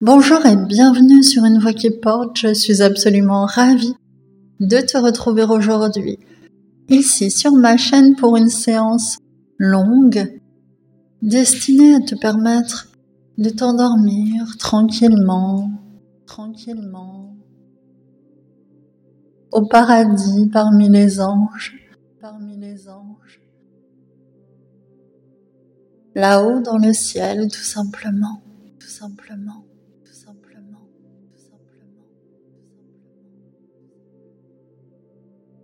Bonjour et bienvenue sur Une Voix qui porte. Je suis absolument ravie de te retrouver aujourd'hui ici sur ma chaîne pour une séance longue destinée à te permettre de t'endormir tranquillement, tranquillement au paradis parmi les anges, parmi les anges, là-haut dans le ciel tout simplement, tout simplement.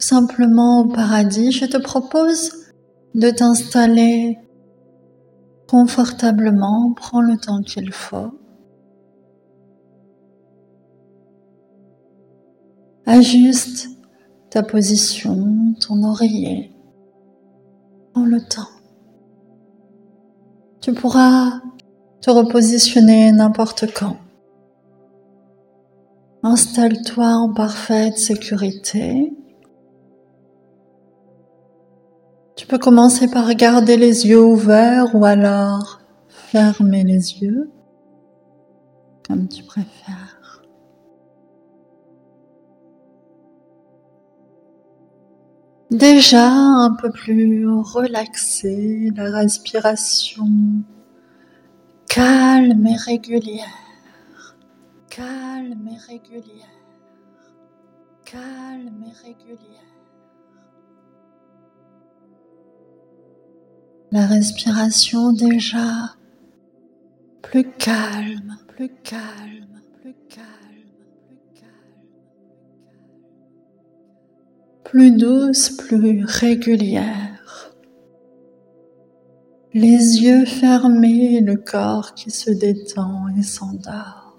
Simplement au paradis, je te propose de t'installer confortablement, prends le temps qu'il faut. Ajuste ta position, ton oreiller. Prends le temps. Tu pourras te repositionner n'importe quand. Installe-toi en parfaite sécurité. Tu peux commencer par garder les yeux ouverts ou alors fermer les yeux, comme tu préfères. Déjà un peu plus relaxé, la respiration calme et régulière, calme et régulière, calme et régulière. La respiration déjà plus calme, plus calme, plus calme, plus calme, plus douce, plus régulière. Les yeux fermés, le corps qui se détend et s'endort.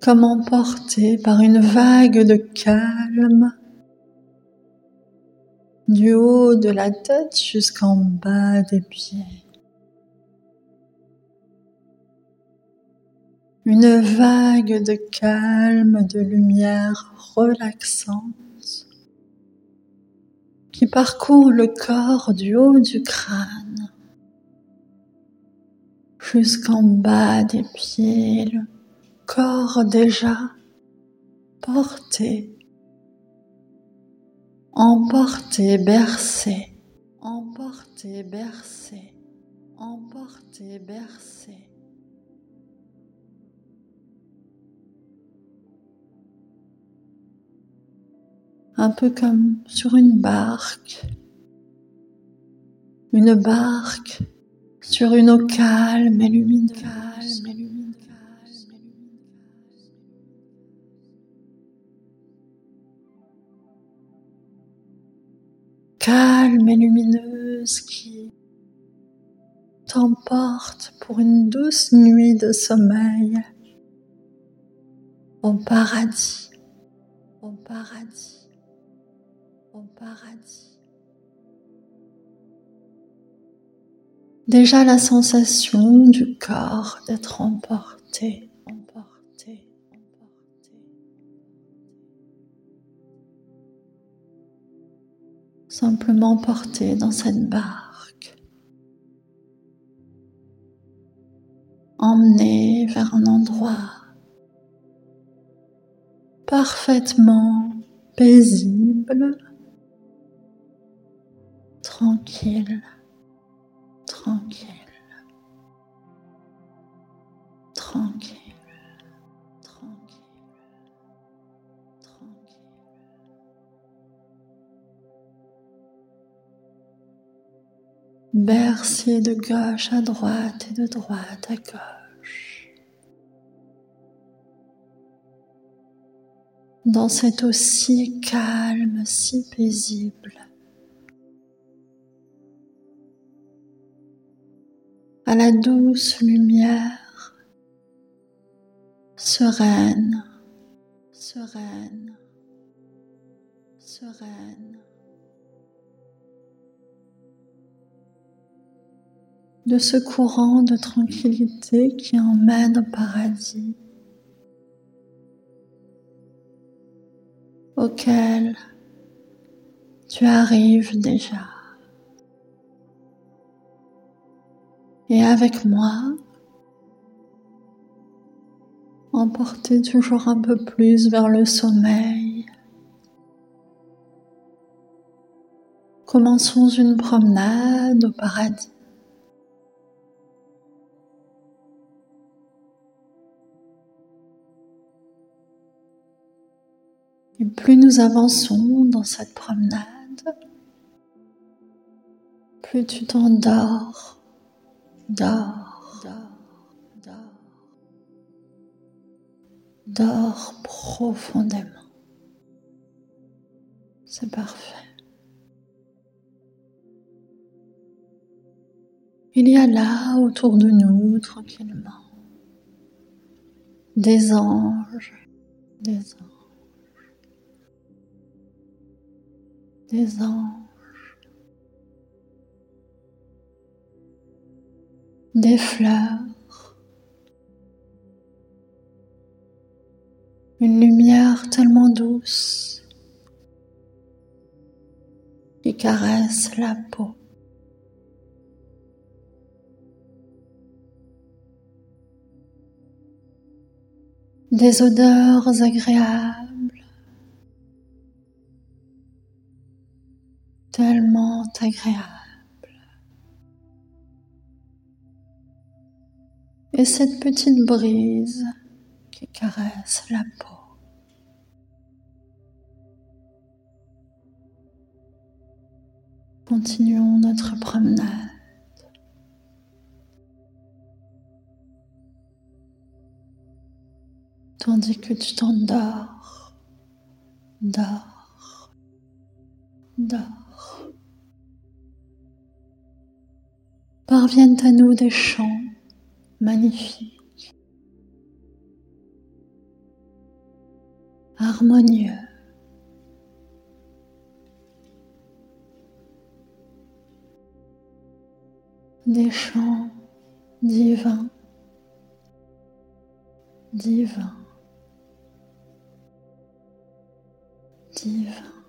Comme emporté par une vague de calme du haut de la tête jusqu'en bas des pieds. Une vague de calme, de lumière relaxante qui parcourt le corps du haut du crâne jusqu'en bas des pieds, le corps déjà porté emporté, bercé, emporté, bercé, emporté, bercé. Un peu comme sur une barque, une barque sur une eau calme et calme et lumineuse qui t'emporte pour une douce nuit de sommeil au paradis, au paradis, au paradis. Déjà la sensation du corps d'être emporté simplement porté dans cette barque, emmené vers un endroit parfaitement paisible, tranquille, tranquille, tranquille. Bercé de gauche à droite et de droite à gauche. Dans cette eau si calme, si paisible. À la douce lumière, sereine, sereine, sereine. De ce courant de tranquillité qui emmène au paradis, auquel tu arrives déjà. et avec moi, emporter toujours un peu plus vers le sommeil. Commençons une promenade au paradis. Plus nous avançons dans cette promenade, plus tu t'endors, dors, dors, dors, dors profondément. C'est parfait. Il y a là autour de nous, tranquillement, des anges, des anges. Des anges, des fleurs, une lumière tellement douce qui caresse la peau. Des odeurs agréables tellement agréable. Et cette petite brise qui caresse la peau. Continuons notre promenade. Tandis que tu t'endors, dors, dors. Parviennent à nous des chants magnifiques, harmonieux. Des chants divins, divins, divins.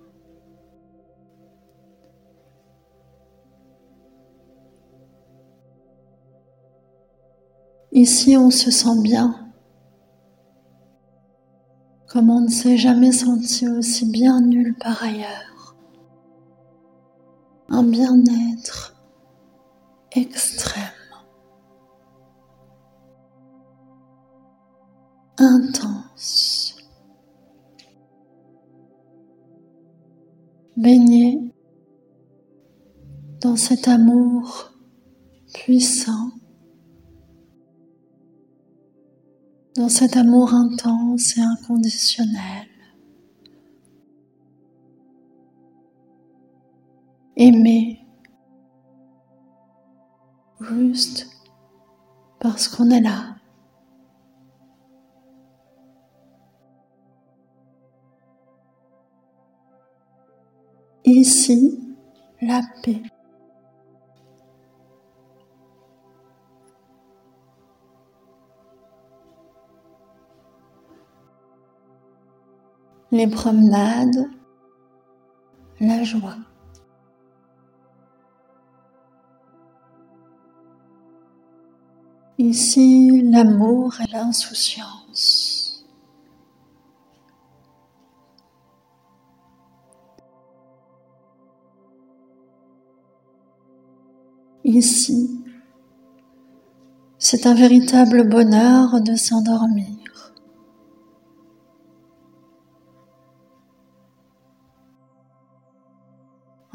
Ici, on se sent bien, comme on ne s'est jamais senti aussi bien nulle part ailleurs. Un bien-être extrême, intense, baigné dans cet amour puissant dans cet amour intense et inconditionnel. Aimer juste parce qu'on est là. Ici, la paix. Les promenades, la joie. Ici, l'amour et l'insouciance. Ici, c'est un véritable bonheur de s'endormir.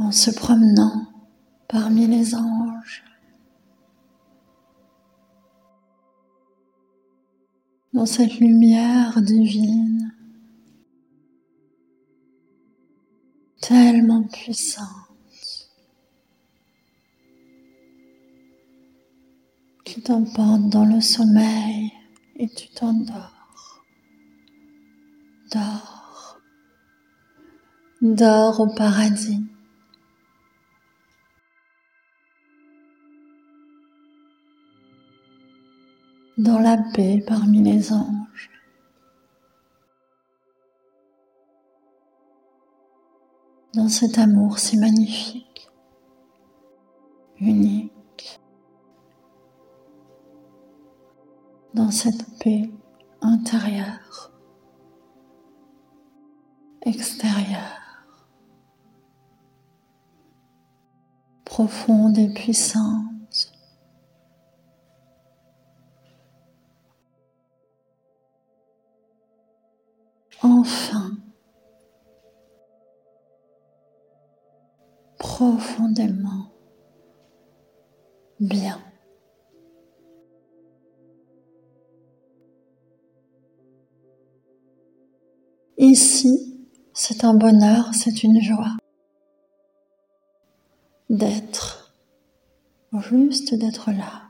En se promenant parmi les anges. Dans cette lumière divine, tellement puissante, qui t'emporte dans le sommeil et tu t'endors. Dors. Dors au paradis. Dans la paix parmi les anges. Dans cet amour si magnifique, unique, dans cette paix intérieure, extérieure, profonde et puissante. Enfin, profondément bien. Ici, c'est un bonheur, c'est une joie d'être, juste d'être là.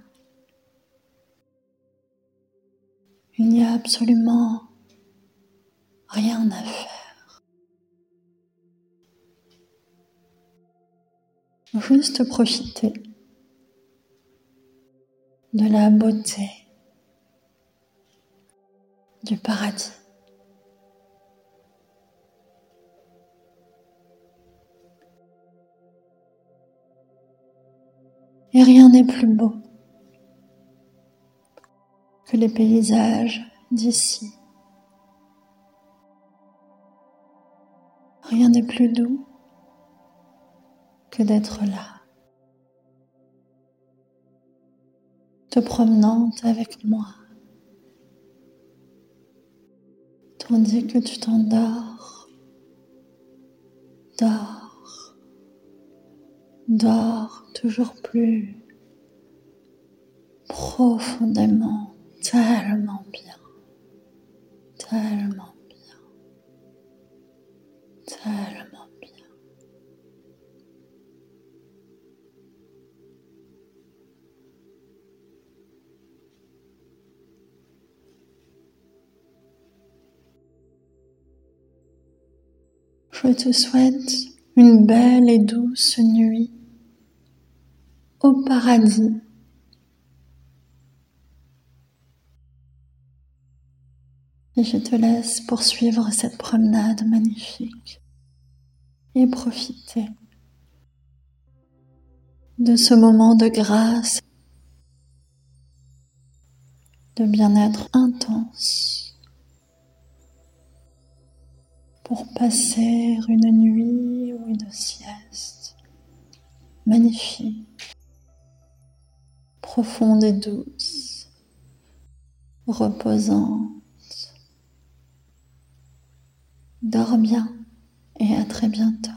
Il n'y a absolument rien à faire. Juste profiter de la beauté du paradis. Et rien n'est plus beau que les paysages d'ici. Rien n'est plus doux que d'être là, te promenant avec moi, tandis que tu t'endors, dors. Dors toujours plus profondément, tellement bien, tellement Je te souhaite une belle et douce nuit au paradis. Et je te laisse poursuivre cette promenade magnifique et profiter de ce moment de grâce, de bien-être intense pour passer une nuit ou une sieste magnifique profonde et douce, reposante. Dors bien et à très bientôt.